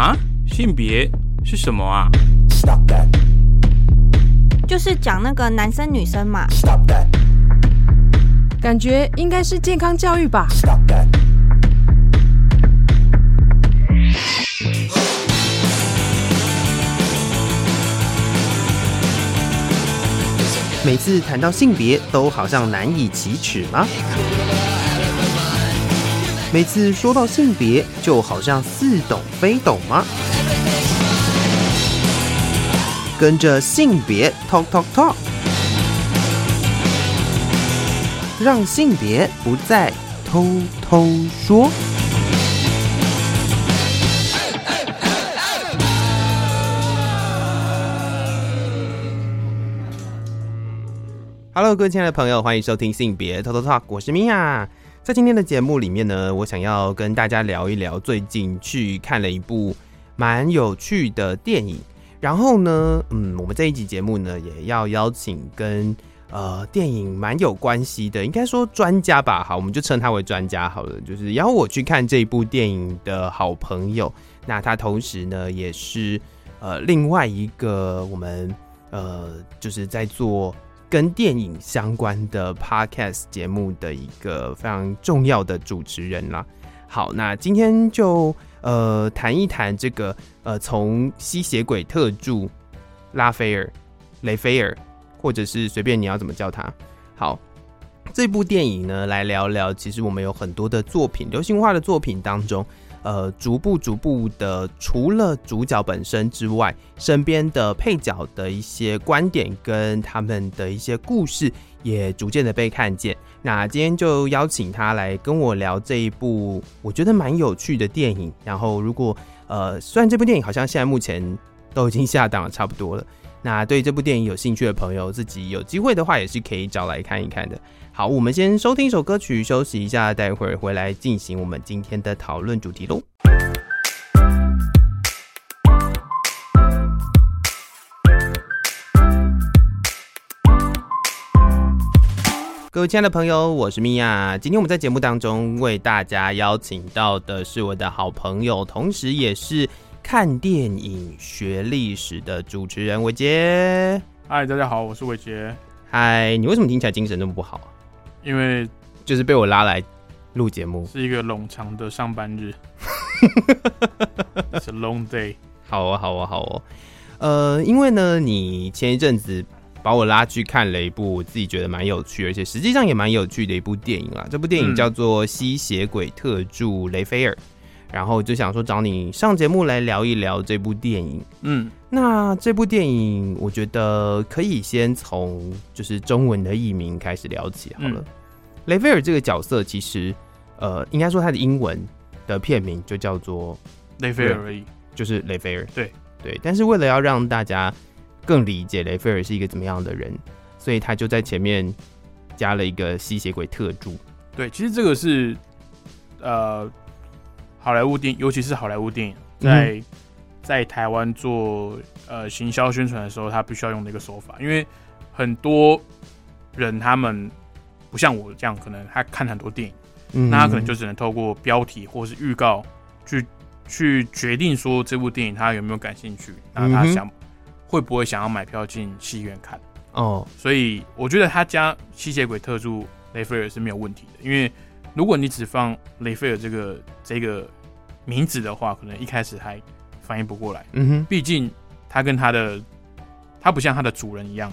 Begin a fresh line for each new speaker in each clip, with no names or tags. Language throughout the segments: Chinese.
啊，性别是什么啊？
就是讲那个男生女生嘛。
感觉应该是健康教育吧。
每次谈到性别，都好像难以启齿吗？每次说到性别，就好像似懂非懂吗？跟着性别 talk talk talk，让性别不再偷偷说。Hello，各位亲爱的朋友，欢迎收听性别 talk talk 我是米娅。在今天的节目里面呢，我想要跟大家聊一聊最近去看了一部蛮有趣的电影。然后呢，嗯，我们这一集节目呢，也要邀请跟呃电影蛮有关系的，应该说专家吧，好，我们就称他为专家好了。就是邀我去看这一部电影的好朋友，那他同时呢，也是呃另外一个我们呃就是在做。跟电影相关的 podcast 节目的一个非常重要的主持人啦。好，那今天就呃谈一谈这个呃从吸血鬼特助拉斐尔、雷菲尔，或者是随便你要怎么叫他。好，这部电影呢，来聊聊。其实我们有很多的作品，流行化的作品当中。呃，逐步逐步的，除了主角本身之外，身边的配角的一些观点跟他们的一些故事，也逐渐的被看见。那今天就邀请他来跟我聊这一部我觉得蛮有趣的电影。然后，如果呃，虽然这部电影好像现在目前都已经下档差不多了，那对这部电影有兴趣的朋友，自己有机会的话，也是可以找来看一看的。好，我们先收听一首歌曲，休息一下，待会儿回来进行我们今天的讨论主题喽。各位亲爱的朋友，我是米娅。今天我们在节目当中为大家邀请到的是我的好朋友，同时也是看电影学历史的主持人伟杰。
嗨，大家好，我是伟杰。
嗨，你为什么听起来精神那么不好？
因为
就是被我拉来录节目，
是一个冗长的上班日，It's a long day。
好哦，好哦，好哦。呃，因为呢，你前一阵子把我拉去看了一部我自己觉得蛮有趣，而且实际上也蛮有趣的一部电影啊。这部电影叫做《吸血鬼特助雷菲尔》，然后就想说找你上节目来聊一聊这部电影。嗯，那这部电影我觉得可以先从就是中文的译名开始聊起好了。嗯雷菲尔这个角色其实，呃，应该说他的英文的片名就叫做
雷菲尔而已，
就是雷菲尔。
对
对，但是为了要让大家更理解雷菲尔是一个怎么样的人，所以他就在前面加了一个吸血鬼特助。
对，其实这个是呃，好莱坞电影，尤其是好莱坞电影，在、嗯、在台湾做呃行销宣传的时候，他必须要用的一个手法，因为很多人他们。不像我这样，可能他看很多电影，嗯、那他可能就只能透过标题或是预告去去决定说这部电影他有没有感兴趣，然后他想、嗯、会不会想要买票进戏院看哦。所以我觉得他加吸血鬼特助雷菲尔是没有问题的，因为如果你只放雷菲尔这个这个名字的话，可能一开始还反应不过来。嗯哼，毕竟他跟他的他不像他的主人一样。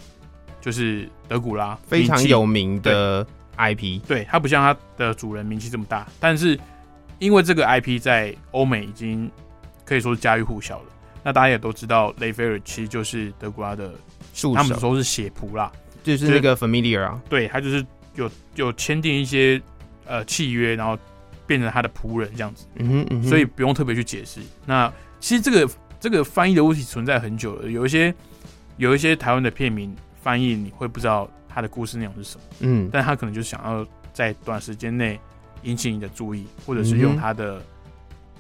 就是德古拉
非常有名的 IP，
对，他不像他的主人名气这么大，但是因为这个 IP 在欧美已经可以说是家喻户晓了。那大家也都知道，雷菲尔其实就是德古拉的助手，他们说是血仆啦，
就是那个 familiar 啊，
对，他就是有有签订一些呃契约，然后变成他的仆人这样子，嗯哼，嗯哼，所以不用特别去解释。那其实这个这个翻译的问题存在很久了，有一些有一些台湾的片名。翻译你会不知道他的故事内容是什么，嗯，但他可能就想要在短时间内引起你的注意，或者是用他的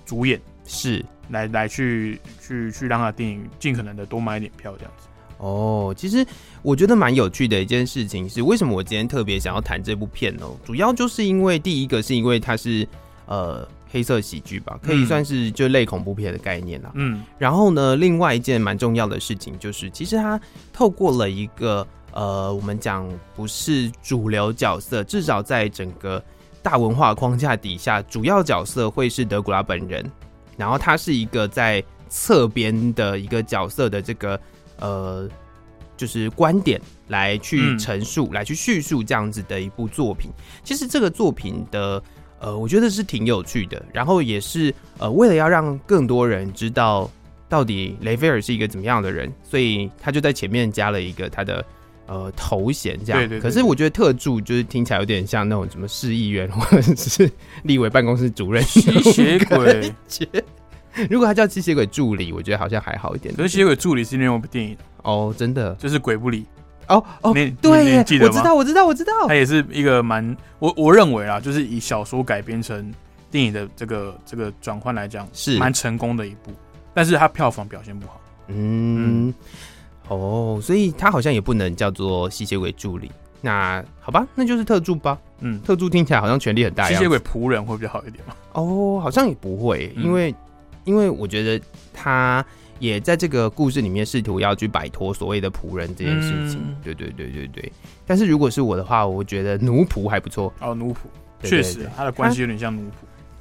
主演是来来去去去让他的电影尽可能的多买一点票这样子。
哦，其实我觉得蛮有趣的一件事情是，为什么我今天特别想要谈这部片呢？主要就是因为第一个是因为它是呃黑色喜剧吧，可以算是就类恐怖片的概念啦。
嗯，
然后呢，另外一件蛮重要的事情就是，其实它透过了一个呃，我们讲不是主流角色，至少在整个大文化框架底下，主要角色会是德古拉本人，然后他是一个在侧边的一个角色的这个呃，就是观点来去陈述、嗯、来去叙述这样子的一部作品。其实这个作品的。呃，我觉得是挺有趣的，然后也是呃，为了要让更多人知道到底雷菲尔是一个怎么样的人，所以他就在前面加了一个他的呃头衔，这样。对对，对对。可是我觉得特助就是听起来有点像那种什么市议员或者是立委办公室主任吸血鬼。如果他叫吸血鬼助理，我觉得好像还好一点。
可是吸血鬼助理是另外一部电影
哦，真的
就是鬼不理。
哦哦，你对，记得吗？我知道，我知道，我知道。
他也是一个蛮我我认为啊，就是以小说改编成电影的这个这个转换来讲，是蛮成功的一部。但是他票房表现不好。
嗯，哦，所以他好像也不能叫做吸血鬼助理。那好吧，那就是特助吧。嗯，特助听起来好像权力很大。
吸血鬼仆人会比较好一点吗？
哦，好像也不会，因为因为我觉得他。也在这个故事里面试图要去摆脱所谓的仆人这件事情，嗯、对对对对对。但是如果是我的话，我觉得奴仆还不错
哦，奴仆确实他的关系有点像奴仆，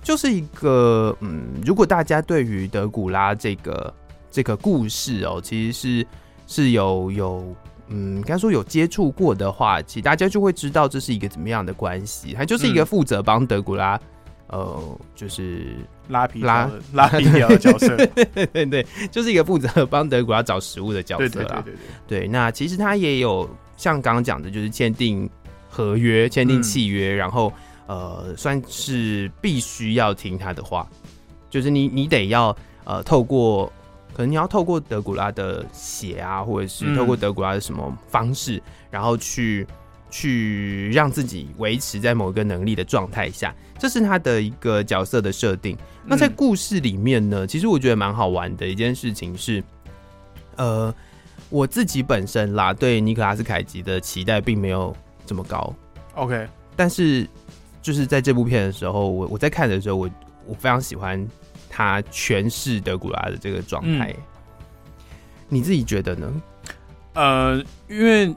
就是一个嗯，如果大家对于德古拉这个这个故事哦，其实是是有有嗯，应该说有接触过的话，其实大家就会知道这是一个怎么样的关系，他就是一个负责帮德古拉。呃，就是
拉皮拉。拉皮条的角色，
对对对，就是一个负责帮德古拉找食物的角色啦。对对对对对，对，那其实他也有像刚刚讲的，就是签订合约、签订契约，嗯、然后呃，算是必须要听他的话，就是你你得要呃，透过可能你要透过德古拉的血啊，或者是透过德古拉的什么方式，嗯、然后去。去让自己维持在某一个能力的状态下，这是他的一个角色的设定。那在故事里面呢，其实我觉得蛮好玩的一件事情是，呃，我自己本身啦，对尼可拉斯凯奇的期待并没有这么高。
OK，
但是就是在这部片的时候，我我在看的时候，我我非常喜欢他诠释德古拉的这个状态。嗯、你自己觉得呢？
呃，因为。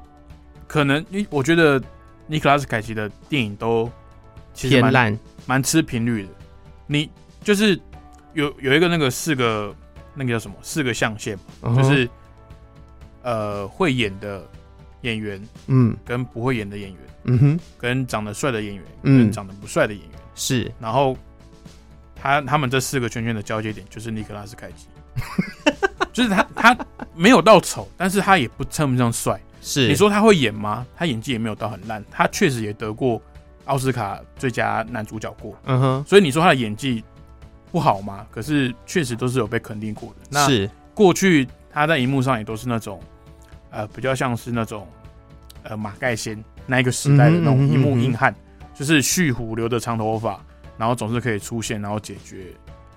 可能，因我觉得尼克拉斯凯奇的电影都
偏烂，
蛮吃频率的。你就是有有一个那个四个那个叫什么四个象限，uh. 就是呃会演的演员，嗯，跟不会演的演员，嗯哼，跟长得帅的演员，嗯，跟长得不帅的演员
是。
然后他他们这四个圈圈的交接点就是尼克拉斯凯奇，就是他他没有到丑，但是他也不称不上帅。
是
你说他会演吗？他演技也没有到很烂，他确实也得过奥斯卡最佳男主角过。嗯哼，所以你说他的演技不好吗？可是确实都是有被肯定过的。那是过去他在荧幕上也都是那种呃比较像是那种呃马盖先那一个时代的那种荧幕硬汉，就是蓄胡留着长头发，然后总是可以出现，然后解决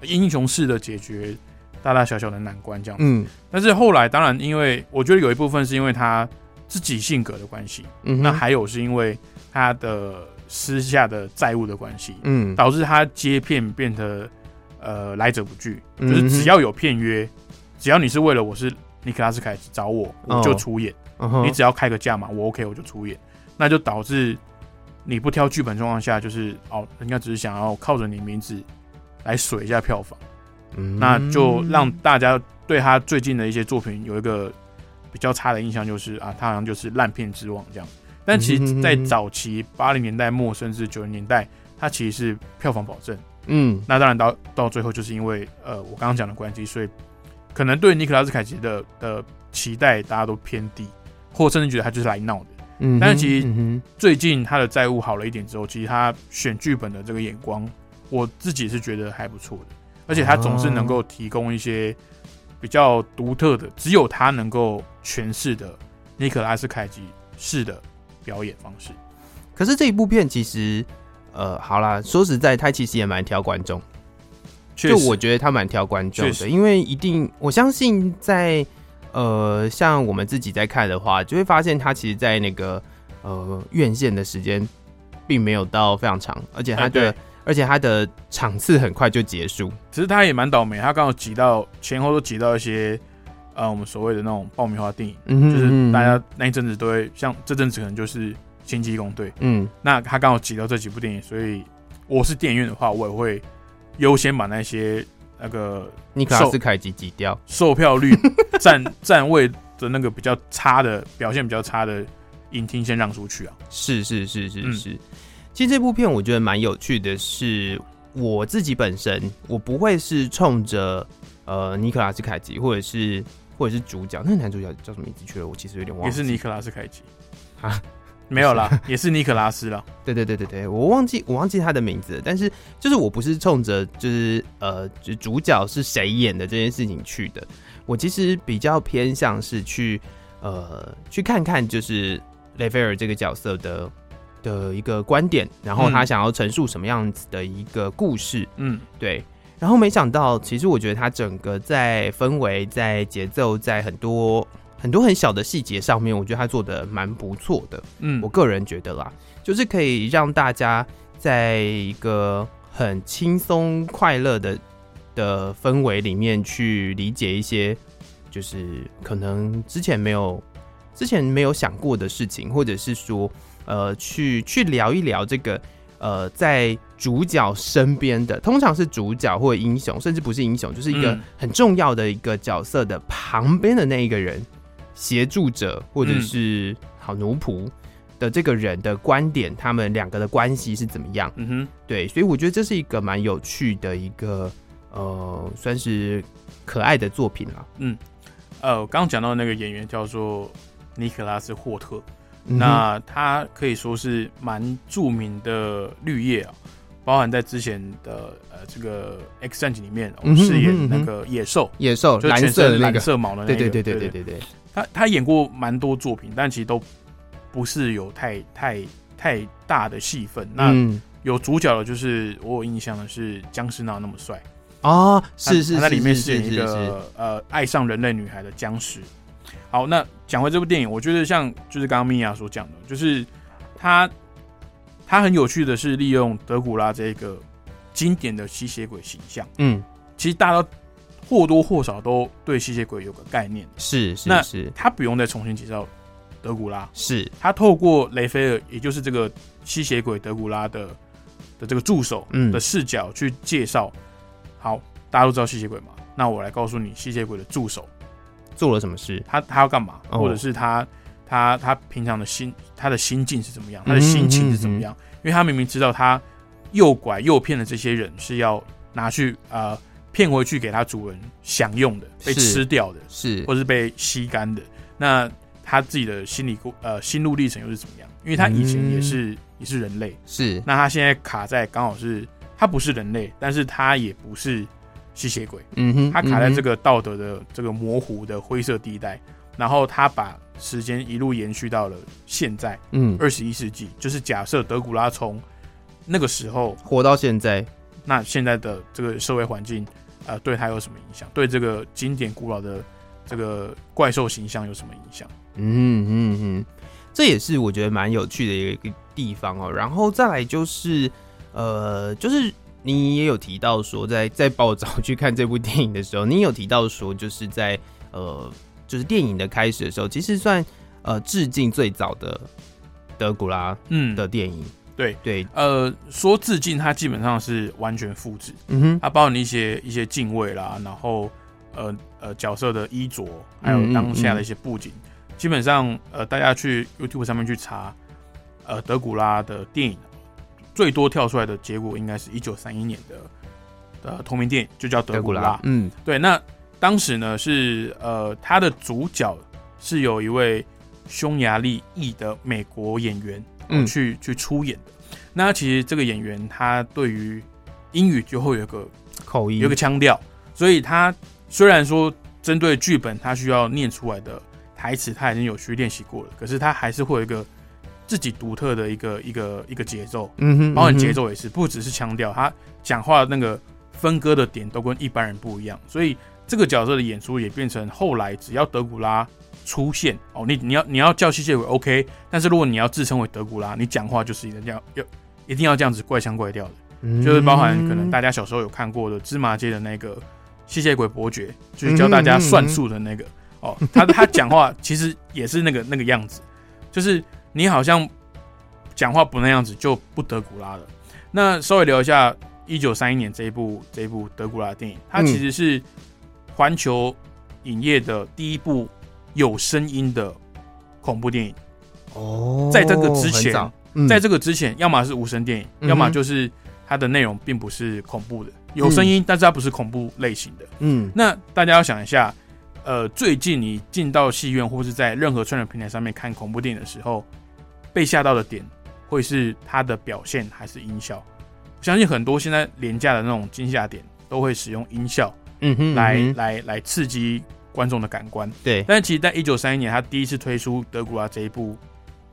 英雄式的解决大大小小的难关这样子。嗯，但是后来当然因为我觉得有一部分是因为他。自己性格的关系，嗯，那还有是因为他的私下的债务的关系，嗯，导致他接片变得呃来者不拒，就是只要有片约，只要你是为了我是尼克拉斯凯奇找我，我就出演，哦、你只要开个价嘛，我 OK 我就出演，那就导致你不挑剧本状况下，就是哦，人家只是想要靠着你名字来水一下票房，嗯、那就让大家对他最近的一些作品有一个。比较差的印象就是啊，他好像就是烂片之王这样。但其实，在早期八零年代末甚至九零年代，他其实是票房保证。嗯，那当然到到最后，就是因为呃我刚刚讲的关系，所以可能对尼克拉斯凯奇的的期待大家都偏低，或甚至觉得他就是来闹的。嗯，但是其实最近他的债务好了一点之后，其实他选剧本的这个眼光，我自己是觉得还不错的，而且他总是能够提供一些。比较独特的，只有他能够诠释的尼可拉斯凯奇式的表演方式。
可是这一部片其实，呃，好啦，说实在，他其实也蛮挑观众。就我觉得他蛮挑观众的，因为一定我相信在呃，像我们自己在看的话，就会发现他其实，在那个呃院线的时间并没有到非常长，而且他的。而且他的场次很快就结束。
其实他也蛮倒霉，他刚好挤到前后都挤到一些呃我们所谓的那种爆米花电影，
嗯哼
就是大家那一阵子都会像这阵子可能就是星际异攻队，
嗯，
那他刚好挤到这几部电影，所以我是电影院的话，我也会优先把那些那个
尼克拉斯凯奇挤掉，
售票率 占占位的那个比较差的表现比较差的影厅先让出去啊。
是是是是是。
嗯
其实这部片我觉得蛮有趣的是，我自己本身我不会是冲着呃尼克拉斯凯奇或者是或者是主角，那个男主角叫什么名字去了？我其实有点忘了。
也是尼克拉斯凯奇
啊？
没有啦，也是尼克拉斯啦。
对对对对对，我忘记我忘记他的名字了，但是就是我不是冲着就是呃就主角是谁演的这件事情去的，我其实比较偏向是去呃去看看就是雷菲尔这个角色的。的一个观点，然后他想要陈述什么样子的一个故事，
嗯，
对。然后没想到，其实我觉得他整个在氛围、在节奏、在很多很多很小的细节上面，我觉得他做的蛮不错的。
嗯，
我个人觉得啦，就是可以让大家在一个很轻松快乐的的氛围里面去理解一些，就是可能之前没有之前没有想过的事情，或者是说。呃，去去聊一聊这个，呃，在主角身边的，通常是主角或者英雄，甚至不是英雄，就是一个很重要的一个角色的旁边的那一个人，协助者或者是好奴仆的这个人的观点，他们两个的关系是怎么样？
嗯哼，
对，所以我觉得这是一个蛮有趣的一个，呃，算是可爱的作品了。
嗯，呃，我刚刚讲到的那个演员叫做尼可拉斯霍特。那他可以说是蛮著名的绿叶啊，包含在之前的呃这个 X 战警里面，我们饰演那个野兽，
野兽
就全身蓝色毛的那个，
对对对对对对对。
他他演过蛮多作品，但其实都不是有太太太大的戏份。那有主角的，就是我有印象的是僵尸哪有那么帅。
哦，是是
他在里面饰演一个呃爱上人类女孩的僵尸。好，那讲回这部电影，我觉得像就是刚刚米娅所讲的，就是他他很有趣的是利用德古拉这个经典的吸血鬼形象。嗯，其实大家都或多或少都对吸血鬼有个概念。
是是
那
是，
他不用再重新介绍德古拉，
是
他透过雷菲尔，也就是这个吸血鬼德古拉的的这个助手的视角去介绍。好，大家都知道吸血鬼嘛，那我来告诉你吸血鬼的助手。
做了什么事？
他他要干嘛？或者是他他他平常的心他的心境是怎么样？他的心情是怎么样？因为他明明知道他诱拐诱骗的这些人是要拿去呃骗回去给他主人享用的，被吃掉的，
是
或是被吸干的。那他自己的心理过呃心路历程又是怎么样？因为他以前也是也是人类，
是
那他现在卡在刚好是他不是人类，但是他也不是。吸血鬼，
嗯哼，
他卡在这个道德的这个模糊的灰色地带，然后他把时间一路延续到了现在，嗯，二十一世纪，就是假设德古拉从那个时候
活到现在，
那现在的这个社会环境，呃，对他有什么影响？对这个经典古老的这个怪兽形象有什么影响？
嗯嗯嗯，这也是我觉得蛮有趣的一个地方哦。然后再来就是，呃，就是。你也有提到说在，在在报早去看这部电影的时候，你有提到说，就是在呃，就是电影的开始的时候，其实算呃致敬最早的德古拉嗯的电影。嗯、
对
对，
呃，说致敬，它基本上是完全复制。嗯哼，它包含一些一些敬畏啦，然后呃呃角色的衣着，还有当下的一些布景，嗯嗯嗯基本上呃大家去 YouTube 上面去查呃德古拉的电影。最多跳出来的结果应该是一九三一年的的同名电影，就叫德古拉。嗯，对。那当时呢是呃，他的主角是有一位匈牙利裔的美国演员，嗯，去去出演的。那其实这个演员他对于英语就会有一个
口音，
有个腔调，所以他虽然说针对剧本他需要念出来的台词他已经有去练习过了，可是他还是会有一个。自己独特的一个一个一个节奏，嗯哼，包括节奏也是，不只是腔调，他讲话那个分割的点都跟一般人不一样，所以这个角色的演出也变成后来只要德古拉出现哦，你你要你要叫吸血鬼 OK，但是如果你要自称为德古拉，你讲话就是一定要要一定要这样子怪腔怪调的，
嗯。
就是包含可能大家小时候有看过的芝麻街的那个吸血鬼伯爵，就是教大家算术的那个、
嗯、
哦，他他讲话其实也是那个那个样子，就是你好像讲话不那样子就不德古拉了。那稍微聊一下一九三一年这一部这一部德古拉的电影，它其实是环球影业的第一部有声音的恐怖电影。
哦，
在这个之前，
嗯、
在这个之前，要么是无声电影，
嗯、
要么就是它的内容并不是恐怖的，有声音，嗯、但是它不是恐怖类型的。嗯，那大家要想一下，呃，最近你进到戏院或是在任何串流平台上面看恐怖电影的时候，被吓到的点会是它的表现还是音效？我相信很多现在廉价的那种惊吓点都会使用音效，嗯哼，来来来刺激观众的感官。
对，
但是其实，在一九三一年，他第一次推出德古拉这一部。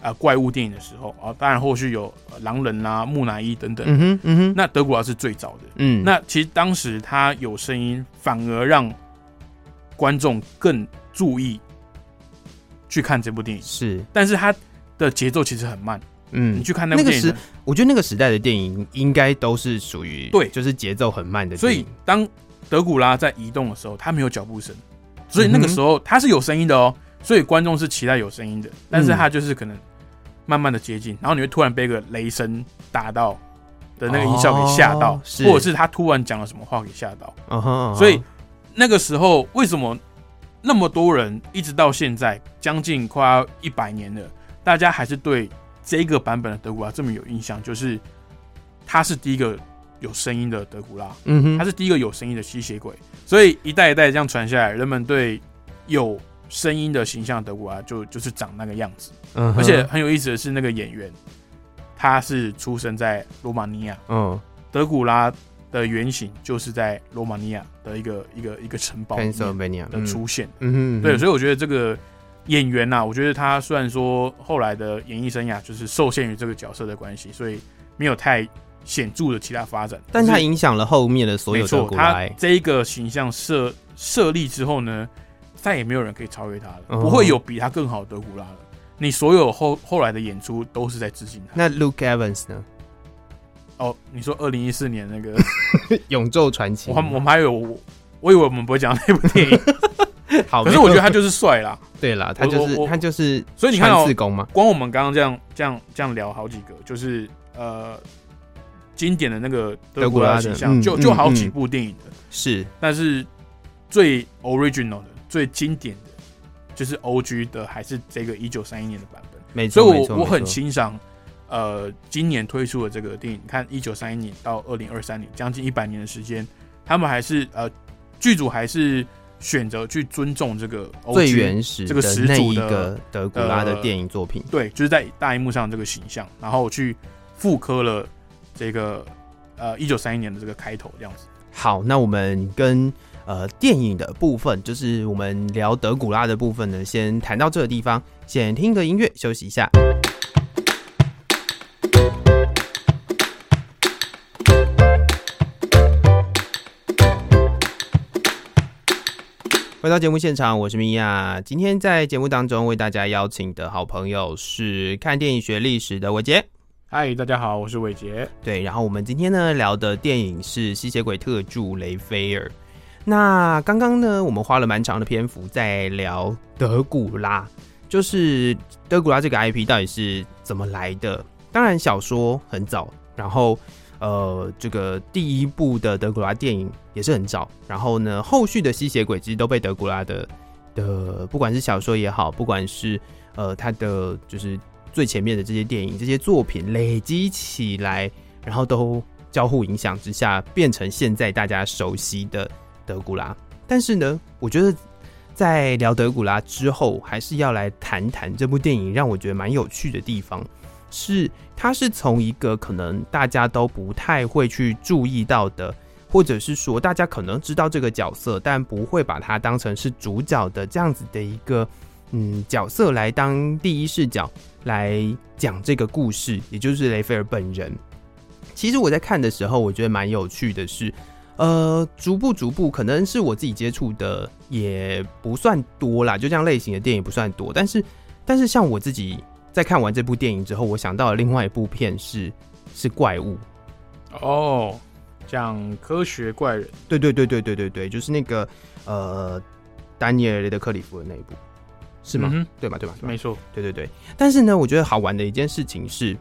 啊，怪物电影的时候啊，当然后续有狼人啦、啊、木乃伊等等。嗯哼，嗯哼。那德古拉是最早的。嗯，那其实当时他有声音，反而让观众更注意去看这部电影。
是，
但是它的节奏其实很慢。嗯，你去看那部电影，那个时，
我觉得那个时代的电影应该都是属于对，就是节奏很慢的。
所以当德古拉在移动的时候，他没有脚步声，所以那个时候他是有声音的哦。所以观众是期待有声音的，但是他就是可能。慢慢的接近，然后你会突然被一个雷声打到的那个音效给吓到，哦、或者是他突然讲了什么话给吓到。Uh uh huh. 所以那个时候为什么那么多人一直到现在将近快要一百年了，大家还是对这个版本的德古拉这么有印象？就是他是第一个有声音的德古拉，嗯哼，他是第一个有声音的吸血鬼，所以一代一代这样传下来，人们对有声音的形象德古拉就就是长那个样子。嗯，而且很有意思的是，那个演员他是出生在罗马尼亚。嗯，德古拉的原型就是在罗马尼亚的一个一个一个城堡的出现。嗯，对，所以我觉得这个演员呐，我觉得他虽然说后来的演艺生涯就是受限于这个角色的关系，所以没有太显著的其他发展，
但他影响了后面的所有德古
这一个形象设设立之后呢，再也没有人可以超越他了，不会有比他更好的德古拉了。你所有后后来的演出都是在致敬他。
那 Luke Evans 呢？
哦，你说二零一四年那个 《
永昼传奇》，
我们我们还有，我以为我们不会讲那部电影。好，可是我觉得他就是帅啦。
对啦，他就是他就是，
所以你看哦，
光
我们刚刚这样这样这样聊好几个，就是呃经典的那个德古拉形象，就就好几部电影的，
是，
但是最 original 的、最经典的。就是 O G 的，还是这个一九三一年的版本？
没错，
所以我，
我
我很欣赏，呃，今年推出的这个电影。你看一九三一年到二零二三年，将近一百年的时间，他们还是呃，剧组还是选择去尊重这个
最原始
这个始祖
的德古拉的电影作品。
呃、对，就是在大荧幕上这个形象，然后去复刻了这个呃一九三一年的这个开头这样子。
好，那我们跟。呃，电影的部分就是我们聊德古拉的部分呢，先谈到这个地方，先听个音乐休息一下。回到节目现场，我是米娅。今天在节目当中为大家邀请的好朋友是看电影学历史的伟杰。
嗨，大家好，我是伟杰。
对，然后我们今天呢聊的电影是吸血鬼特助雷菲尔。那刚刚呢，我们花了蛮长的篇幅在聊德古拉，就是德古拉这个 IP 到底是怎么来的。当然，小说很早，然后呃，这个第一部的德古拉电影也是很早。然后呢，后续的吸血鬼其实都被德古拉的的，不管是小说也好，不管是呃他的就是最前面的这些电影、这些作品累积起来，然后都交互影响之下，变成现在大家熟悉的。德古拉，但是呢，我觉得在聊德古拉之后，还是要来谈谈这部电影让我觉得蛮有趣的地方，是它是从一个可能大家都不太会去注意到的，或者是说大家可能知道这个角色，但不会把它当成是主角的这样子的一个嗯角色来当第一视角来讲这个故事，也就是雷菲尔本人。其实我在看的时候，我觉得蛮有趣的是。呃，逐步逐步，可能是我自己接触的也不算多啦，就这样类型的电影不算多。但是，但是像我自己在看完这部电影之后，我想到了另外一部片是是怪物，
哦，讲科学怪人，
对对对对对对对，就是那个呃，丹尼尔雷德克里夫的那一部，是吗？
嗯、
对吧？对吧？
没错，
对对对。但是呢，我觉得好玩的一件事情是，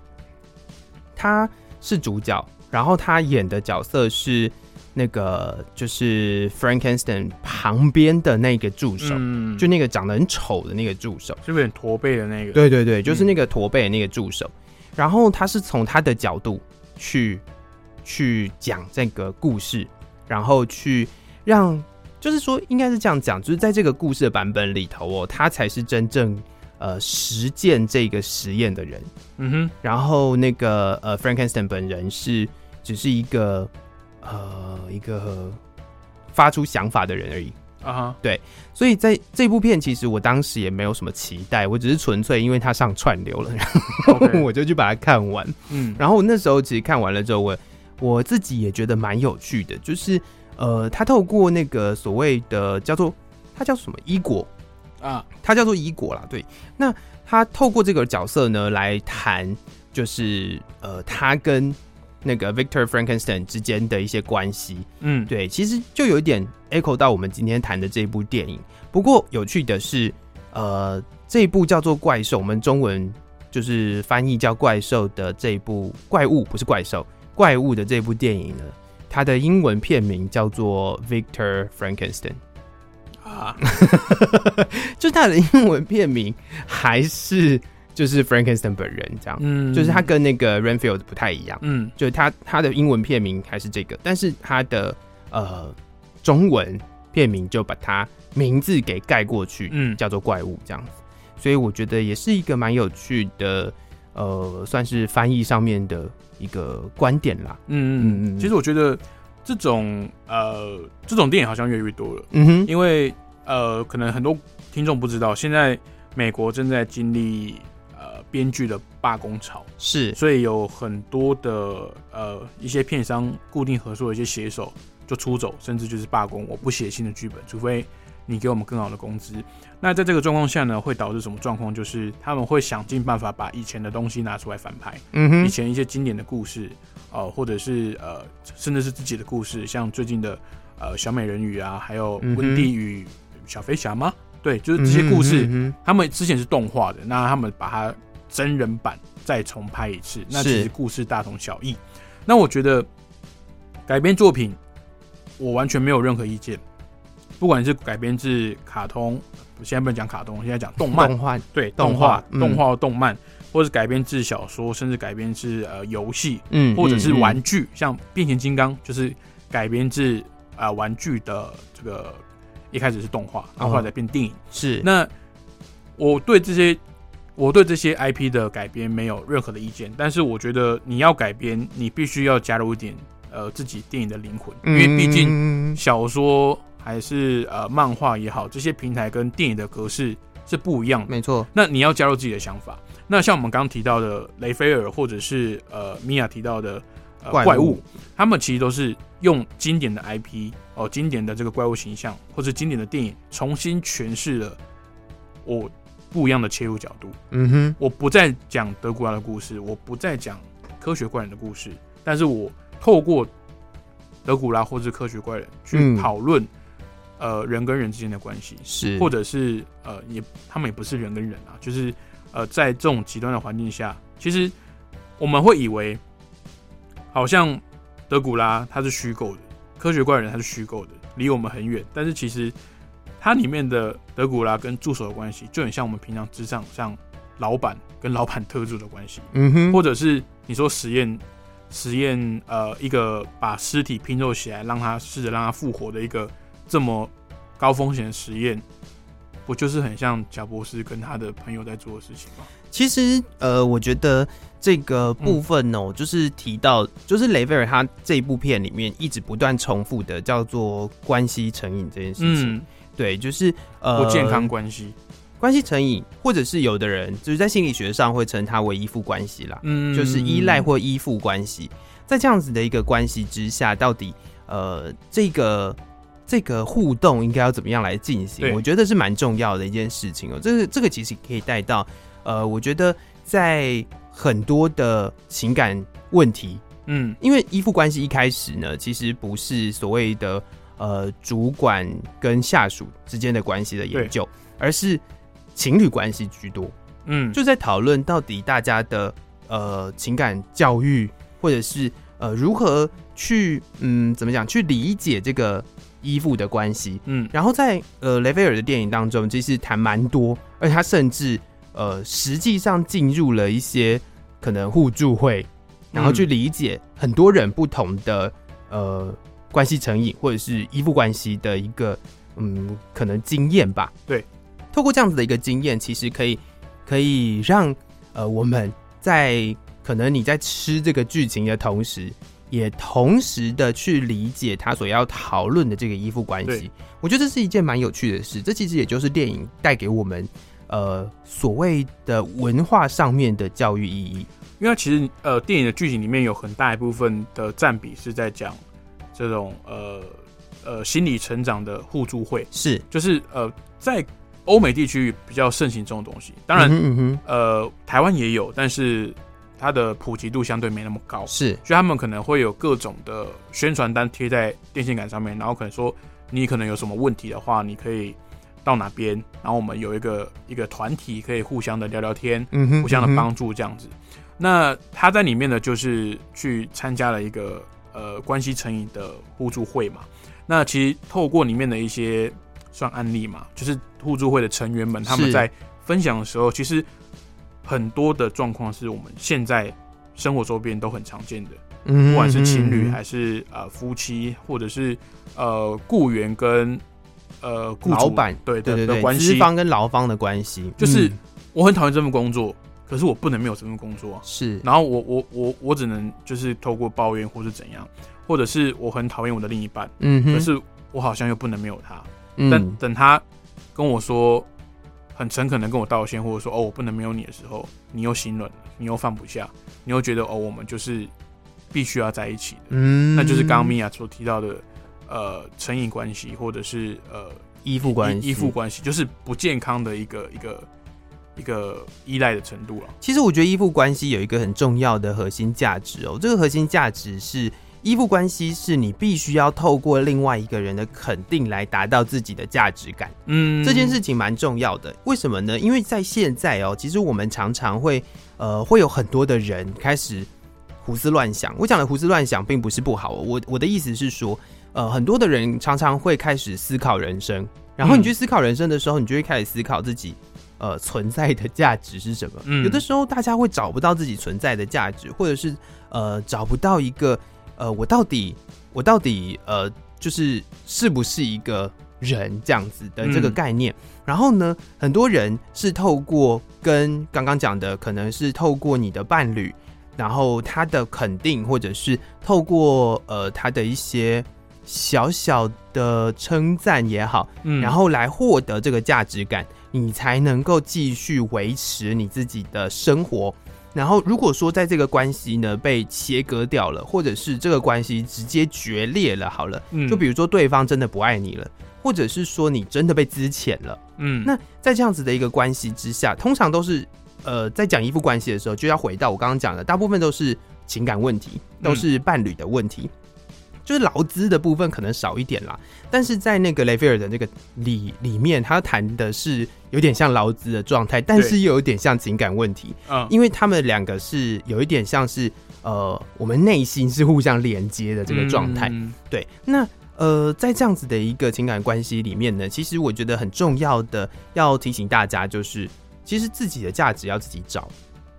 他是主角，然后他演的角色是那个就是 Frankenstein 旁边的那个助手，嗯、就那个长得很丑的那个助手，
是不是很驼背的那个？
对对对，就是那个驼背的那个助手。嗯、然后他是从他的角度去去讲这个故事，然后去让，就是说应该是这样讲，就是在这个故事的版本里头哦，他才是真正。呃，实践这个实验的人，
嗯哼，
然后那个呃，Frankenstein 本人是只是一个呃一个发出想法的人而已
啊哈，
对，所以在这部片其实我当时也没有什么期待，我只是纯粹因为它上串流了，然后 Okay. 我就去把它看完，
嗯，
然后那时候其实看完了之后，我我自己也觉得蛮有趣的，就是呃，他透过那个所谓的叫做他叫什么伊果。
啊，
他叫做伊果啦，对。那他透过这个角色呢，来谈就是呃，他跟那个 Victor Frankenstein 之间的一些关系。
嗯，
对，其实就有一点 echo 到我们今天谈的这部电影。不过有趣的是，呃，这一部叫做怪兽，我们中文就是翻译叫怪兽的这一部怪物，不是怪兽，怪物的这部电影呢，它的英文片名叫做 Victor Frankenstein。啊，就它的英文片名还是就是 Frankenstein 本人这样，嗯，就是他跟那个 Renfield 不太一样，嗯，就是他他的英文片名还是这个，但是他的呃中文片名就把他名字给盖过去，嗯，叫做怪物这样子，所以我觉得也是一个蛮有趣的，呃，算是翻译上面的一个观点啦，
嗯嗯嗯，其实我觉得。这种呃，这种电影好像越来越多了。
嗯哼，
因为呃，可能很多听众不知道，现在美国正在经历呃编剧的罢工潮，
是，
所以有很多的呃一些片商固定合作的一些写手就出走，甚至就是罢工，我不写新的剧本，除非你给我们更好的工资。那在这个状况下呢，会导致什么状况？就是他们会想尽办法把以前的东西拿出来翻拍，
嗯哼，
以前一些经典的故事。哦，或者是呃，甚至是自己的故事，像最近的呃小美人鱼啊，还有温蒂与小飞侠吗？对，就是这些故事，嗯嗯、他们之前是动画的，那他们把它真人版再重拍一次，那其实故事大同小异。那我觉得改编作品，我完全没有任何意见，不管是改编自卡通，现在不能讲卡通，现在讲动漫，
动画。
对，动画、动画、动漫。或是改编自小说，甚至改编自呃游戏，嗯，或者是玩具，像变形金刚就是改编自啊、呃、玩具的这个一开始是动画，然后后来变电影。
是。
那我对这些我对这些 IP 的改编没有任何的意见，但是我觉得你要改编，你必须要加入一点呃自己电影的灵魂，因为毕竟小说还是呃漫画也好，这些平台跟电影的格式是不一样的，
没错。
那你要加入自己的想法。那像我们刚刚提到的雷菲尔，或者是呃米娅提到的、呃、怪物，怪物他们其实都是用经典的 IP 哦，经典的这个怪物形象，或者经典的电影，重新诠释了我不一样的切入角度。
嗯哼，
我不再讲德古拉的故事，我不再讲科学怪人的故事，但是我透过德古拉或者是科学怪人去讨论、嗯、呃人跟人之间的关系，
是
或者是呃也他们也不是人跟人啊，就是。呃，在这种极端的环境下，其实我们会以为，好像德古拉他是虚构的，科学怪人他是虚构的，离我们很远。但是其实它里面的德古拉跟助手的关系，就很像我们平常职场像老板跟老板特助的关系。
嗯哼，
或者是你说实验实验，呃，一个把尸体拼凑起来，让他试着让他复活的一个这么高风险的实验。不就是很像贾博士跟他的朋友在做的事情吗？
其实，呃，我觉得这个部分哦，嗯、就是提到，就是雷菲尔他这一部片里面一直不断重复的叫做关系成瘾这件事情。嗯、对，就是呃，
不健康关系，
关系成瘾，或者是有的人就是在心理学上会称它为依附关系啦。嗯，就是依赖或依附关系，在这样子的一个关系之下，到底呃这个。这个互动应该要怎么样来进行？我觉得是蛮重要的一件事情哦。这个这个其实可以带到，呃，我觉得在很多的情感问题
嗯，
因为依附关系一开始呢，其实不是所谓的呃主管跟下属之间的关系的研究，而是情侣关系居多。
嗯，
就在讨论到底大家的呃情感教育，或者是呃如何去嗯怎么讲去理解这个依附的关系。嗯，然后在呃雷菲尔的电影当中，其实谈蛮多，而且他甚至呃实际上进入了一些可能互助会。然后去理解很多人不同的呃关系成瘾或者是依附关系的一个嗯可能经验吧。
对，
透过这样子的一个经验，其实可以可以让呃我们在可能你在吃这个剧情的同时，也同时的去理解他所要讨论的这个依附关系。我觉得这是一件蛮有趣的事。这其实也就是电影带给我们呃所谓的文化上面的教育意义。
因为其实呃，电影的剧情里面有很大一部分的占比是在讲这种呃呃心理成长的互助会，
是
就是呃在欧美地区比较盛行这种东西。当然，
嗯哼，
呃，台湾也有，但是它的普及度相对没那么高。
是，
所以他们可能会有各种的宣传单贴在电线杆上面，然后可能说你可能有什么问题的话，你可以到哪边，然后我们有一个一个团体可以互相的聊聊天，互相的帮助这样子。那他在里面呢，就是去参加了一个呃关系成瘾的互助会嘛。那其实透过里面的一些算案例嘛，就是互助会的成员们他们在分享的时候，其实很多的状况是我们现在生活周边都很常见的，不管是情侣还是呃夫妻，或者是呃雇员跟呃雇
老板
对
对对对
关系，
资方跟劳方的关系，
就是我很讨厌这份工作。可是我不能没有这份工作啊，
是。
然后我我我我只能就是透过抱怨或是怎样，或者是我很讨厌我的另一半，
嗯哼，
可是我好像又不能没有他。
嗯，
但等他跟我说很诚恳的跟我道歉，或者说哦我不能没有你的时候，你又心软了，你又放不下，你又觉得哦我们就是必须要在一起的，
嗯，
那就是刚刚米娅所提到的呃成瘾关系，或者是呃
依附关系，
依附关系就是不健康的一个一个。一个依赖的程度了。
其实我觉得依附关系有一个很重要的核心价值哦，这个核心价值是依附关系是你必须要透过另外一个人的肯定来达到自己的价值感。嗯，这件事情蛮重要的。为什么呢？因为在现在哦，其实我们常常会呃会有很多的人开始胡思乱想。我讲的胡思乱想并不是不好哦，我我的意思是说，呃，很多的人常常会开始思考人生，然后你去思考人生的时候，你就会开始思考自己。呃，存在的价值是什么？嗯，有的时候大家会找不到自己存在的价值，或者是呃找不到一个呃我到底我到底呃就是是不是一个人这样子的这个概念。嗯，然后呢，很多人是透过跟刚刚讲的，可能是透过你的伴侣，然后他的肯定，或者是透过呃他的一些小小的称赞也好，嗯，然后来获得这个价值感。你才能够继续维持你自己的生活。然后，如果说在这个关系呢被切割掉了，或者是这个关系直接决裂了，好了，嗯就比如说对方真的不爱你了，或者是说你真的被资遣了，嗯，那在这样子的一个关系之下，通常都是呃，在讲依附关系的时候，就要回到我刚刚讲的，大部分都是情感问题，都是伴侣的问题。就是劳资的部分可能少一点啦，但是在那个雷菲尔的那个里里面，他谈的是有点像劳资的状态，但是又有点像情感问题。嗯，因为他们两个是有一点像是呃，我们内心是互相连接的这个状态。嗯。对，那呃，在这样子的一个情感关系里面呢，其实我觉得很重要的要提醒大家，就是其实自己的价值要自己找。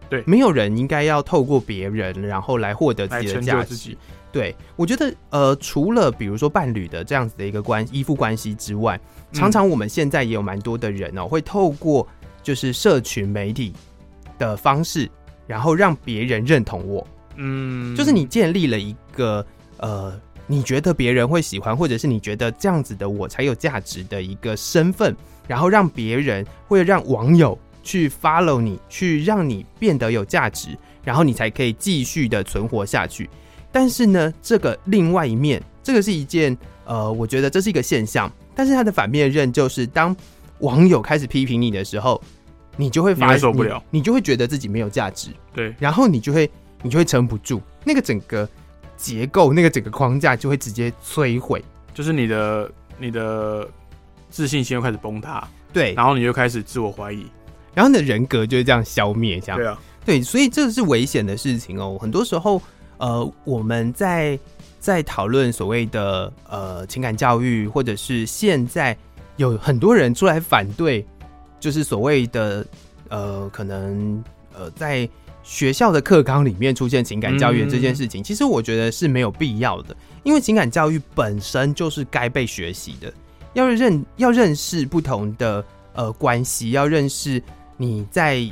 对，
没有人应该要透过别人然后来获得自己的价值。对，我觉得呃，除了比如说伴侣的这样子的一个关依附关系之外，常常我们现在也有蛮多的人哦，会透过就是社群媒体的方式，然后让别人认同我。嗯，就是你建立了一个呃，你觉得别人会喜欢，或者是你觉得这样子的我才有价值的一个身份，然后让别人会让网友去 follow 你，去让你变得有价值，然后你才可以继续的存活下去。但是呢，这个另外一面，这个是一件呃，我觉得这是一个现象。但是它的反面刃就是，当网友开始批评你的时候，你就会发现受不了，你就会觉得自己没有价值。
对，
然后你就会你就会撑不住，那个整个结构，那个整个框架就会直接摧毁，
就是你的你的自信心又开始崩塌，
对，
然后你就开始自我怀疑，
然后你的人格就是这样消灭，这样，
对啊，
对，所以这是危险的事情哦。很多时候，呃，我们在在讨论所谓的呃情感教育，或者是现在有很多人出来反对，就是所谓的呃可能呃在。学校的课纲里面出现情感教育这件事情，其实我觉得是没有必要的，因为情感教育本身就是该被学习的。要认要认识不同的呃关系，要认识你在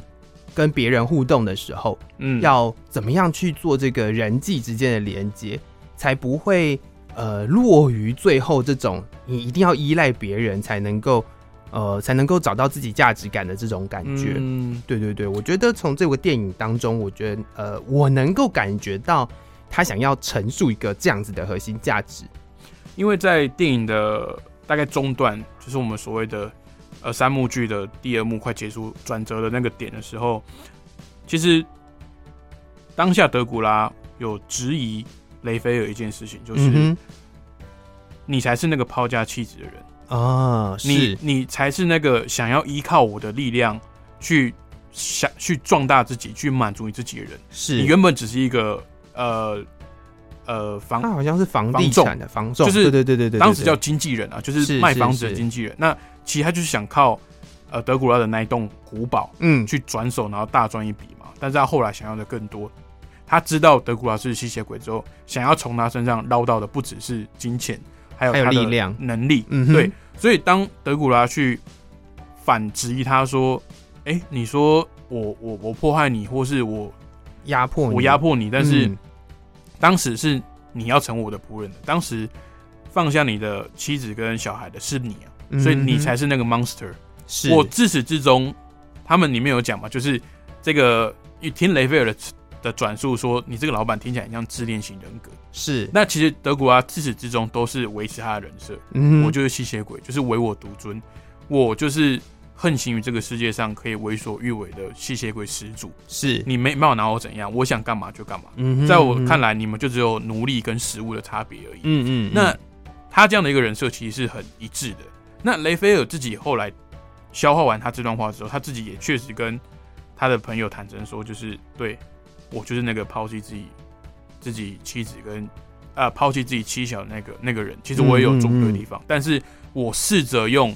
跟别人互动的时候，嗯，要怎么样去做这个人际之间的连接，才不会呃落于最后这种你一定要依赖别人才能够。呃，才能够找到自己价值感的这种感觉。嗯，对对对，我觉得从这个电影当中，我觉得呃，我能够感觉到他想要陈述一个这样子的核心价值。
因为在电影的大概中段，就是我们所谓的呃三幕剧的第二幕快结束转折的那个点的时候，其实当下德古拉有质疑雷菲尔一件事情，就是、嗯、你才是那个抛家弃子的人。
啊，
你你才是那个想要依靠我的力量去想去壮大自己，去满足你自己的人。
是
你原本只是一个呃呃房，
他好像是房地产的房仲，
就是
对对对对对，
当时叫经纪人啊，就是卖房子的经纪人。那其实他就是想靠呃德古拉的那一栋古堡，嗯，去转手，然后大赚一笔嘛。但是他后来想要的更多，他知道德古拉是吸血鬼之后，想要从他身上捞到的不只是金钱。还有他的力量、能力，
嗯，
对，所以当德古拉去反质疑他说：“哎、欸，你说我我我迫害你，或是我
压迫
我压迫你，但是当时是你要成为我的仆人的，当时放下你的妻子跟小孩的是你啊，所以你才是那个 monster。是我自始至终，他们里面有讲嘛，就是这个一听雷菲尔的。”的转述说，你这个老板听起来很像自恋型人格。
是，
那其实德古拉自始至终都是维持他的人设。嗯，我就是吸血鬼，就是唯我独尊，我就是横行于这个世界上可以为所欲为的吸血鬼始祖。
是，
你没没有拿我怎样，我想干嘛就干嘛。嗯，在我看来，你们就只有奴隶跟食物的差别而已。嗯嗯。那他这样的一个人设其实是很一致的。那雷菲尔自己后来消化完他这段话之后，他自己也确实跟他的朋友坦诚说，就是对。我就是那个抛弃自己自己妻子跟啊抛弃自己妻小的那个那个人，其实我也有做对的地方，嗯嗯嗯，但是我试着用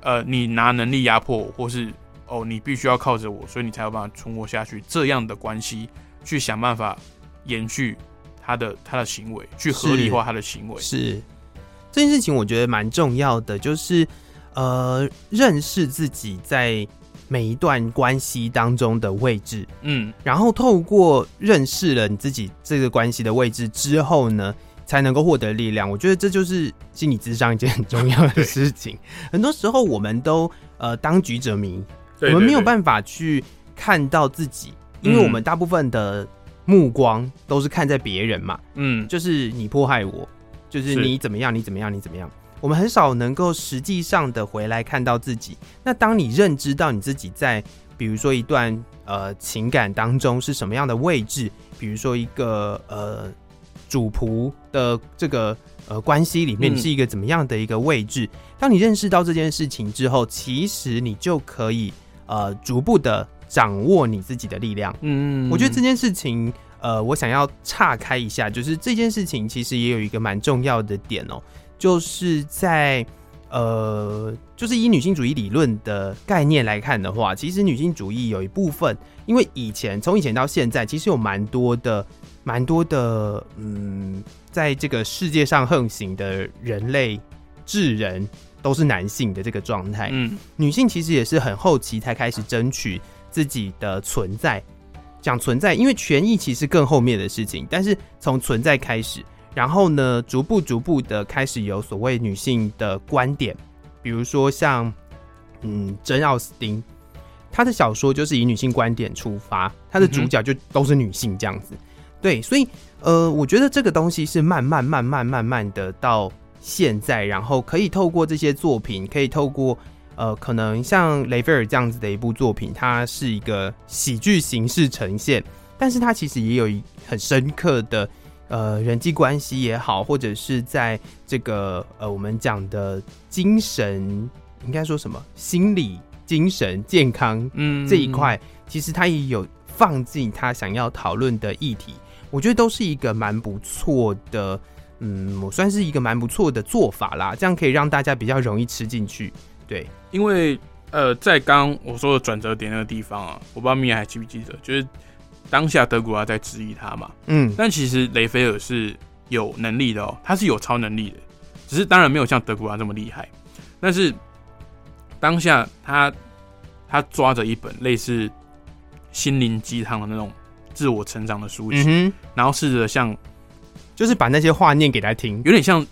呃你拿能力压迫我，或是哦你必须要靠着我，所以你才有办法存活下去这样的关系，去想办法延续他的他的行为，去合理化他的行为。
是，是这件事情，我觉得蛮重要的，就是呃认识自己在。每一段关系当中的位置，嗯，然后透过认识了你自己这个关系的位置之后呢，才能够获得力量。我觉得这就是心理智商一件很重要的事情。很多时候我们都呃当局者迷，我们没有办法去看到自己，因为我们大部分的目光都是看在别人嘛，嗯，就是你迫害我，就是你怎么样，你怎么样，你怎么样。我们很少能够实际上的回来看到自己。那当你认知到你自己在，比如说一段呃情感当中是什么样的位置，比如说一个呃主仆的这个呃关系里面，是一个怎么样的一个位置？嗯、当你认识到这件事情之后，其实你就可以呃逐步的掌握你自己的力量。嗯，我觉得这件事情呃，我想要岔开一下，就是这件事情其实也有一个蛮重要的点哦。就是在呃，就是以女性主义理论的概念来看的话，其实女性主义有一部分，因为以前从以前到现在，其实有蛮多的、蛮多的，嗯，在这个世界上横行的人类智人都是男性的这个状态。嗯，女性其实也是很后期才开始争取自己的存在。讲存在，因为权益其实更后面的事情，但是从存在开始。然后呢，逐步逐步的开始有所谓女性的观点，比如说像，嗯，珍奥斯汀，她的小说就是以女性观点出发，她的主角就都是女性这样子。对，所以呃，我觉得这个东西是慢慢慢慢慢慢的到现在，然后可以透过这些作品，可以透过呃，可能像雷菲尔这样子的一部作品，它是一个喜剧形式呈现。但是它其实也有一很深刻的呃人际关系也好，或者是在这个呃我们讲的精神，应该说什么心理、精神健康嗯这一块，其实它也有放进他想要讨论的议题，我觉得都是一个蛮不错的，嗯，我算是一个蛮不错的做法啦，这样可以让大家比较容易吃进去。对，
因为呃，在刚刚我说的转折点那个地方啊，我不知道米娅还记不记得，就是当下德古拉在质疑他嘛，嗯，但其实雷菲尔是有能力的哦，他是有超能力的，只是当然没有像德古拉这么厉害。但是当下他他抓着一本类似心灵鸡汤的那种自我成长的书籍，嗯、然后试着像
就是把那些话念给他听，
有点像。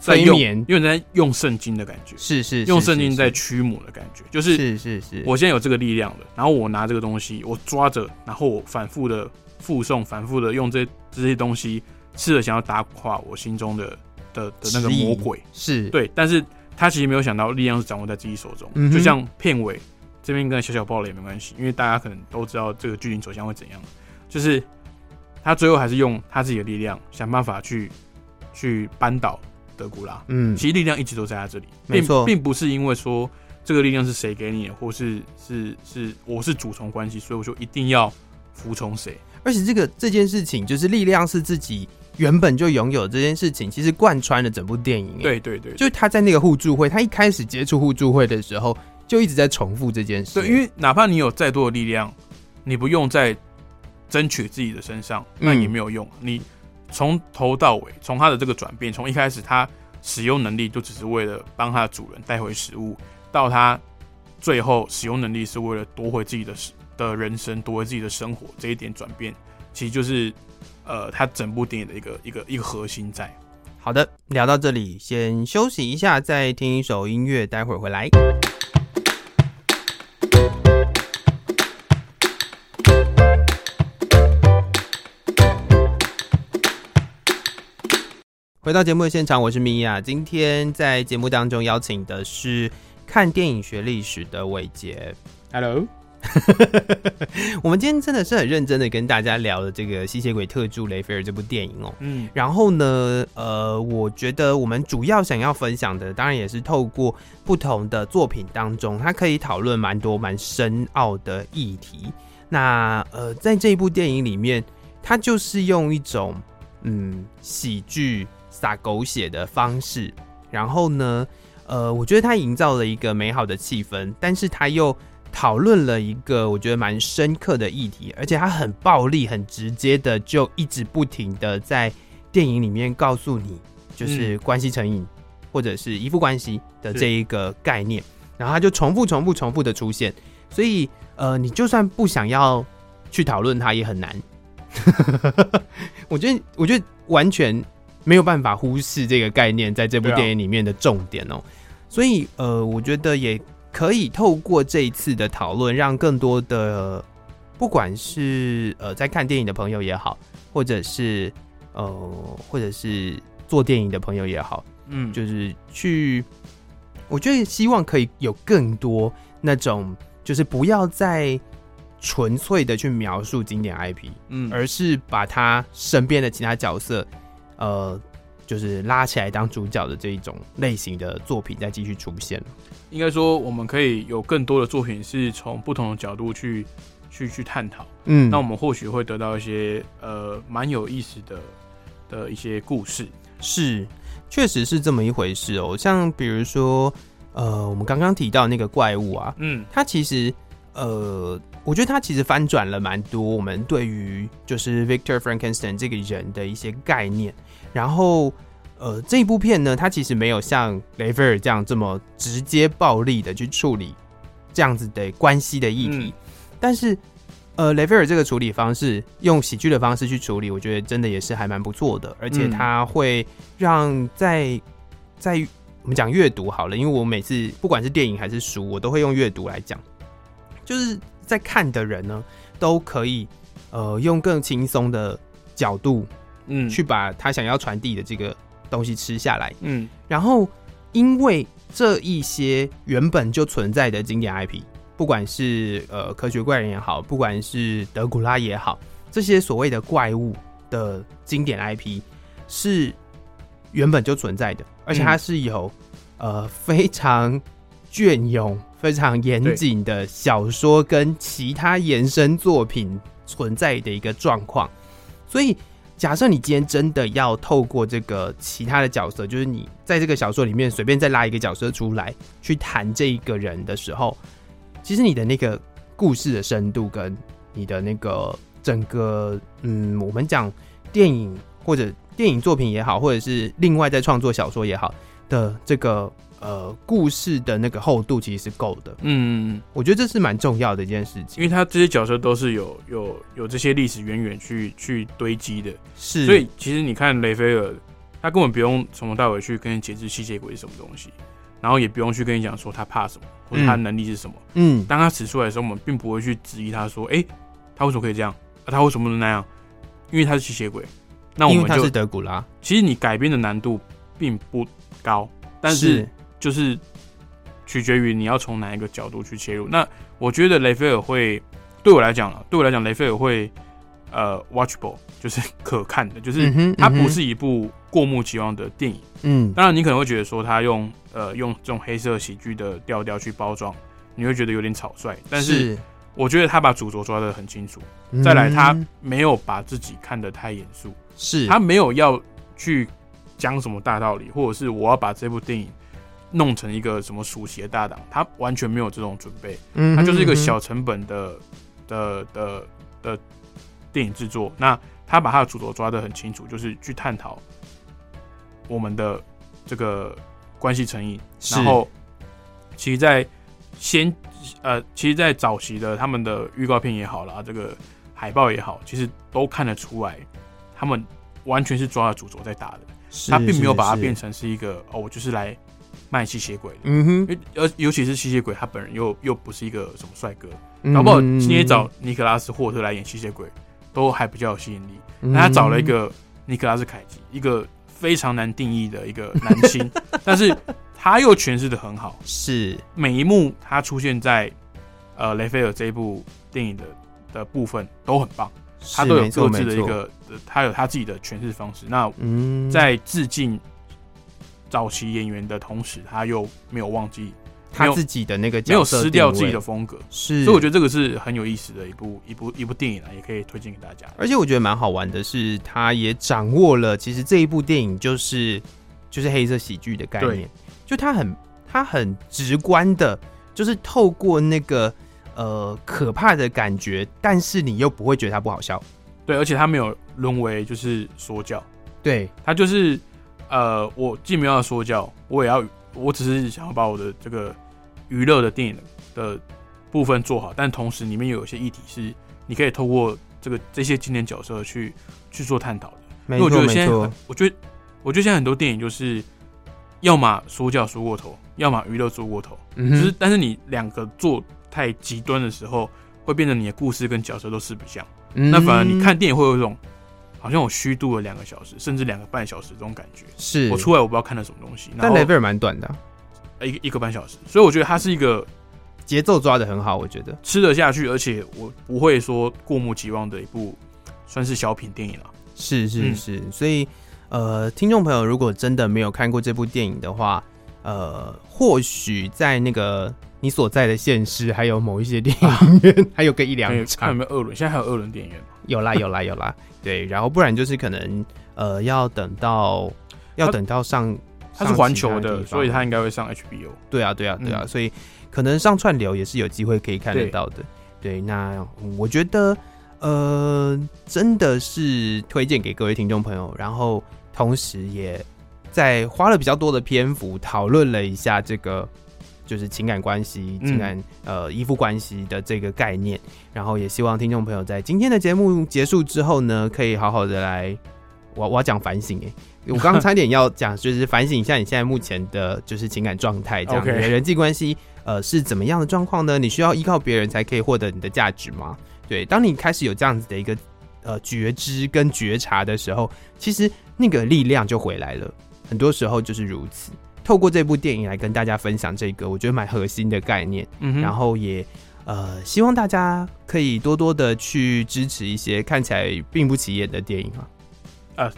在用，因为在用圣经的感觉，
是是，
用圣经在驱魔的感觉，就是
是是是。
我现在有这个力量了，然后我拿这个东西，我抓着，然后我反复的附送，反复的用这这些东西，试着想要打垮我心中的的的那个魔鬼，
是
对。但是他其实没有想到，力量是掌握在自己手中。嗯、就像片尾这边跟小小爆了也没关系，因为大家可能都知道这个剧情走向会怎样。就是他最后还是用他自己的力量，想办法去去扳倒。德古拉，嗯，其实力量一直都在他这里，并并不是因为说这个力量是谁给你的，或是是是我是主从关系，所以我就一定要服从谁。
而且这个这件事情，就是力量是自己原本就拥有这件事情，其实贯穿了整部电影。
对对对，
就是他在那个互助会，他一开始接触互助会的时候，就一直在重复这件事。
对，因为哪怕你有再多的力量，你不用在争取自己的身上，那也没有用。嗯、你。从头到尾，从他的这个转变，从一开始他使用能力就只是为了帮他的主人带回食物，到他最后使用能力是为了夺回自己的的人生，夺回自己的生活，这一点转变，其实就是呃，他整部电影的一个一个一个核心在。
好的，聊到这里，先休息一下，再听一首音乐，待会儿回来。回到节目的现场，我是米娅。今天在节目当中邀请的是看电影学历史的伟杰。
Hello，
我们今天真的是很认真的跟大家聊了这个吸血鬼特助雷菲尔这部电影哦。嗯，然后呢，呃，我觉得我们主要想要分享的，当然也是透过不同的作品当中，它可以讨论蛮多蛮深奥的议题。那呃，在这一部电影里面，它就是用一种嗯喜剧。撒狗血的方式，然后呢，呃，我觉得他营造了一个美好的气氛，但是他又讨论了一个我觉得蛮深刻的议题，而且他很暴力、很直接的，就一直不停的在电影里面告诉你，就是关系成瘾或者是依附关系的这一个概念，然后他就重复、重复、重复的出现，所以呃，你就算不想要去讨论它，也很难。我觉得，我觉得完全。没有办法忽视这个概念在这部电影里面的重点哦，所以呃，我觉得也可以透过这一次的讨论，让更多的不管是呃在看电影的朋友也好，或者是呃或者是做电影的朋友也好，嗯，就是去，我觉得希望可以有更多那种，就是不要再纯粹的去描述经典 IP，嗯，而是把他身边的其他角色。呃，就是拉起来当主角的这一种类型的作品再继续出现。
应该说，我们可以有更多的作品是从不同的角度去去去探讨。嗯，那我们或许会得到一些呃蛮有意思的的一些故事。
是，确实是这么一回事哦。像比如说，呃，我们刚刚提到那个怪物啊，嗯，它其实呃。我觉得它其实翻转了蛮多我们对于就是 Victor Frankenstein 这个人的一些概念，然后呃这一部片呢，它其实没有像雷菲尔这样这么直接暴力的去处理这样子的关系的议题，嗯、但是呃雷菲尔这个处理方式用喜剧的方式去处理，我觉得真的也是还蛮不错的，而且他会让在在我们讲阅读好了，因为我每次不管是电影还是书，我都会用阅读来讲，就是。在看的人呢，都可以呃用更轻松的角度，嗯，去把他想要传递的这个东西吃下来，嗯，然后因为这一些原本就存在的经典 IP，不管是呃科学怪人也好，不管是德古拉也好，这些所谓的怪物的经典 IP 是原本就存在的，而且它是有、嗯、呃非常隽永、非常严谨的小说跟其他延伸作品存在的一个状况。所以，假设你今天真的要透过这个其他的角色，就是你在这个小说里面随便再拉一个角色出来去谈这一个人的时候，其实你的那个故事的深度跟你的那个。整个嗯，我们讲电影或者电影作品也好，或者是另外在创作小说也好的这个呃故事的那个厚度，其实是够的。嗯，我觉得这是蛮重要的一件事情，
因为他这些角色都是有有有这些历史渊源去去堆积的。
是，
所以其实你看雷菲尔，他根本不用从头到尾去跟你解释吸血鬼是什么东西，然后也不用去跟你讲说他怕什么或者他能力是什么。嗯，当他使出来的时候，我们并不会去质疑他说，哎、欸，他为什么可以这样？他为什么能那样？因为他是吸血鬼。那我们就
因为他是德古拉。
其实你改编的难度并不高，但是就是取决于你要从哪一个角度去切入。那我觉得雷菲尔会对我来讲啊，对我来讲，雷菲尔会呃，watchable，就是 可看的，就是它不是一部过目即忘的电影。嗯，当然你可能会觉得说他用呃用这种黑色喜剧的调调去包装，你会觉得有点草率，但是。我觉得他把主轴抓得很清楚，再来他没有把自己看得太严肃，
是
他没有要去讲什么大道理，或者是我要把这部电影弄成一个什么属血的大档，他完全没有这种准备，嗯他就是一个小成本的的的的电影制作，那他把他的主轴抓得很清楚，就是去探讨我们的这个关系成瘾，然后其实，在先。呃，其实，在早期的他们的预告片也好啦，这个海报也好，其实都看得出来，他们完全是抓了主轴在打的。他并没有把它变成是一个哦，我就是来卖吸血鬼的。嗯哼，而尤其是吸血鬼，他本人又又不是一个什么帅哥，搞不好今天找尼克拉斯霍特来演吸血鬼，都还比较有吸引力。那他找了一个尼克拉斯凯奇，一个非常难定义的一个男星，但是。他又诠释的很好，
是。
每一幕他出现在呃雷菲尔这一部电影的的部分都很棒，他都有各自的一个，他有他自己的诠释方式。那在致敬早期演员的同时，他又没有忘记
他自己的那个
没有失掉自己的风格，
是，
所以我觉得这个是很有意思的一部一部一部电影啊，也可以推荐给大家。
而且我觉得蛮好玩的是，他也掌握了其实这一部电影就是就是黑色喜剧的概念。就他很他很直观的，就是透过那个呃可怕的感觉，但是你又不会觉得他不好笑。
对，而且他没有沦为就是说教。
对，
他就是呃，我既没有要说教，我也要，我只是想要把我的这个娱乐的电影的部分做好，但同时里面有一些议题是你可以透过这个这些经典角色去去做探讨的。
没错，
我觉得现在我觉得我觉得现在很多电影就是。要么说教说过头，要么娱乐做过头，嗯、就是但是你两个做太极端的时候，会变成你的故事跟角色都四不像。嗯、那反而你看电影会有一种好像我虚度了两个小时，甚至两个半小时这种感觉。
是我
出来我不知道看了什么东西。
但雷贝尔蛮短的，
一个一个半小时，所以我觉得它是一个
节奏抓的很好，我觉得
吃得下去，而且我不会说过目即忘的一部算是小品电影了。
是是是，嗯、所以。呃，听众朋友，如果真的没有看过这部电影的话，呃，或许在那个你所在的县市，还有某一些电影院，啊、还有个一两场。看
有没有二轮？现在还有二轮电影院吗？
有啦，有啦，有啦。对，然后不然就是可能呃，要等到要等到上，
它是环球的，所以它应该会上 HBO。
对啊，对啊，对啊，嗯、所以可能上串流也是有机会可以看得到的。对，对，那我觉得呃，真的是推荐给各位听众朋友，然后。同时，也在花了比较多的篇幅讨论了一下这个，就是情感关系、情感呃依附关系的这个概念。然后，也希望听众朋友在今天的节目结束之后呢，可以好好的来，我我要讲反省哎，我刚刚差点要讲，就是反省一下你现在目前的就是情感状态，这样子，人际关系呃是怎么样的状况呢？你需要依靠别人才可以获得你的价值吗？对，当你开始有这样子的一个呃觉知跟觉察的时候，其实。那个力量就回来了，很多时候就是如此。透过这部电影来跟大家分享这个，我觉得蛮核心的概念。嗯，然后也呃，希望大家可以多多的去支持一些看起来并不起眼的电影啊。
啊，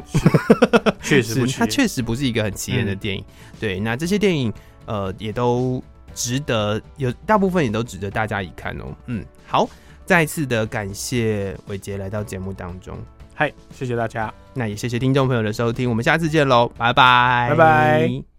确实不
它确实不是一个很起眼的电影。嗯、对，那这些电影呃也都值得，有大部分也都值得大家一看哦。嗯，好，再次的感谢伟杰来到节目当中。
嗨，谢谢大家。
那也谢谢听众朋友的收听，我们下次见喽，拜拜，
拜拜。